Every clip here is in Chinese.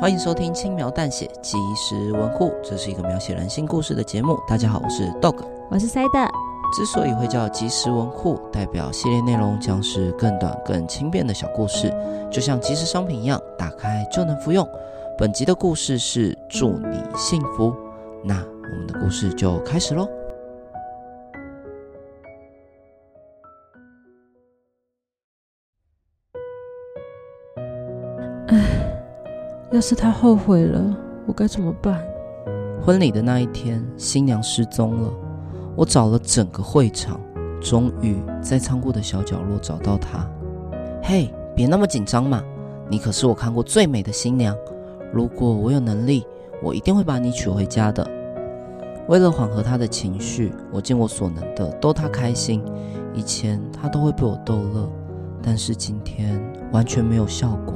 欢迎收听轻描淡写即时文库，这是一个描写人性故事的节目。大家好，我是 Dog，我是 Side。之所以会叫即时文库，代表系列内容将是更短、更轻便的小故事，就像即时商品一样，打开就能服用。本集的故事是祝你幸福，那我们的故事就开始喽。要是他后悔了，我该怎么办？婚礼的那一天，新娘失踪了。我找了整个会场，终于在仓库的小角落找到她。嘿，别那么紧张嘛，你可是我看过最美的新娘。如果我有能力，我一定会把你娶回家的。为了缓和她的情绪，我尽我所能的逗她开心。以前她都会被我逗乐，但是今天完全没有效果。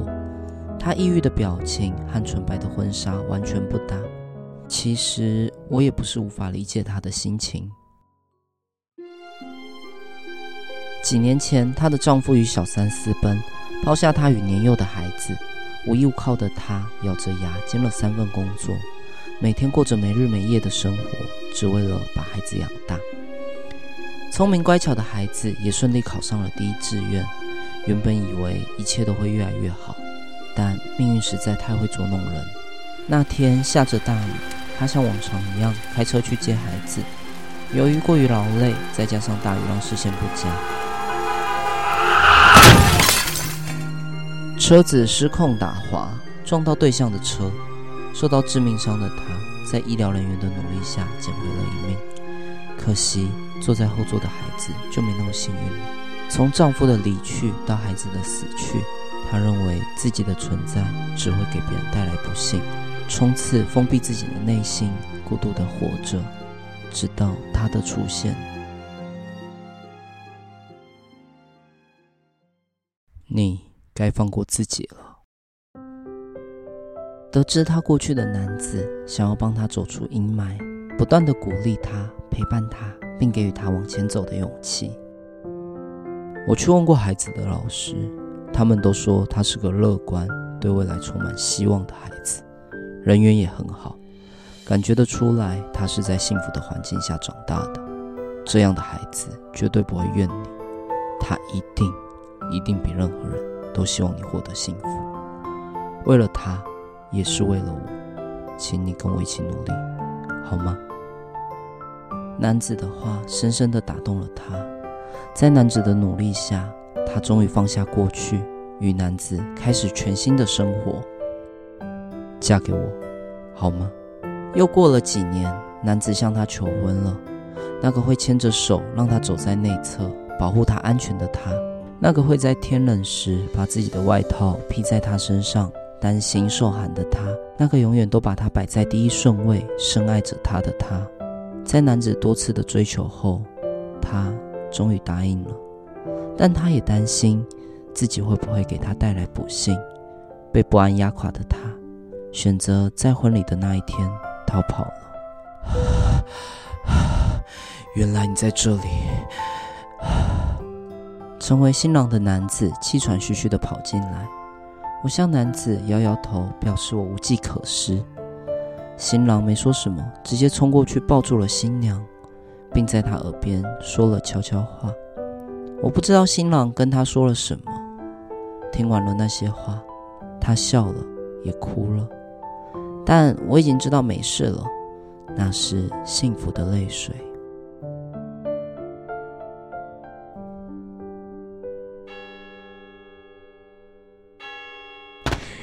他抑郁的表情和纯白的婚纱完全不搭。其实我也不是无法理解他的心情。几年前，她的丈夫与小三私奔，抛下她与年幼的孩子，无依无靠的她咬着牙兼了三份工作，每天过着没日没夜的生活，只为了把孩子养大。聪明乖巧的孩子也顺利考上了第一志愿，原本以为一切都会越来越好。但命运实在太会捉弄人。那天下着大雨，他像往常一样开车去接孩子。由于过于劳累，再加上大雨让视线不佳，车子失控打滑，撞到对向的车。受到致命伤的他，在医疗人员的努力下捡回了一命。可惜坐在后座的孩子就没那么幸运了。从丈夫的离去到孩子的死去。他认为自己的存在只会给别人带来不幸，从此封闭自己的内心，孤独地活着，直到他的出现。你该放过自己了。得知他过去的男子想要帮他走出阴霾，不断地鼓励他、陪伴他，并给予他往前走的勇气。我去问过孩子的老师。他们都说他是个乐观、对未来充满希望的孩子，人缘也很好，感觉得出来他是在幸福的环境下长大的。这样的孩子绝对不会怨你，他一定、一定比任何人都希望你获得幸福。为了他，也是为了我，请你跟我一起努力，好吗？男子的话深深地打动了他，在男子的努力下。她终于放下过去，与男子开始全新的生活。嫁给我，好吗？又过了几年，男子向她求婚了。那个会牵着手让她走在内侧，保护她安全的他，那个会在天冷时把自己的外套披在她身上，担心受寒的他，那个永远都把她摆在第一顺位，深爱着她的他，在男子多次的追求后，她终于答应了。但他也担心自己会不会给他带来不幸，被不安压垮的他，选择在婚礼的那一天逃跑了。原来你在这里！成为新郎的男子气喘吁吁地跑进来，我向男子摇摇头，表示我无计可施。新郎没说什么，直接冲过去抱住了新娘，并在她耳边说了悄悄话。我不知道新郎跟他说了什么。听完了那些话，他笑了，也哭了。但我已经知道没事了，那是幸福的泪水。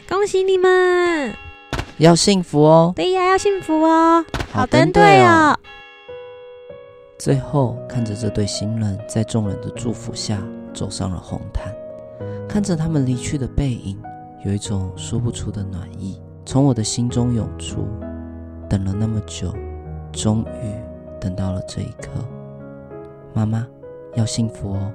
恭喜你们！要幸福哦！对呀，要幸福哦！好登对哦。最后，看着这对新人在众人的祝福下走上了红毯，看着他们离去的背影，有一种说不出的暖意从我的心中涌出。等了那么久，终于等到了这一刻。妈妈，要幸福哦！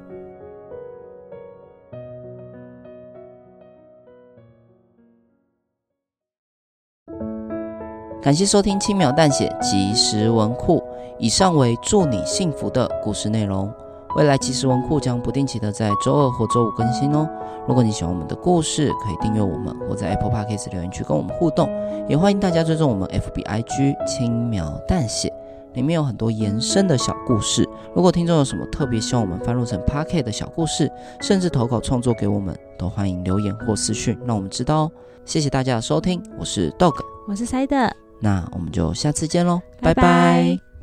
感谢收听轻描淡写即时文库。以上为祝你幸福的故事内容。未来即时文库将不定期的在周二或周五更新哦。如果你喜欢我们的故事，可以订阅我们，或在 Apple Podcast 留言区跟我们互动。也欢迎大家追踪我们 FB IG 轻描淡写，里面有很多延伸的小故事。如果听众有什么特别希望我们翻录成 Podcast 的小故事，甚至投稿创作给我们，都欢迎留言或私讯，让我们知道哦。谢谢大家的收听，我是 Dog，我是 Side，那我们就下次见喽，拜拜。拜拜。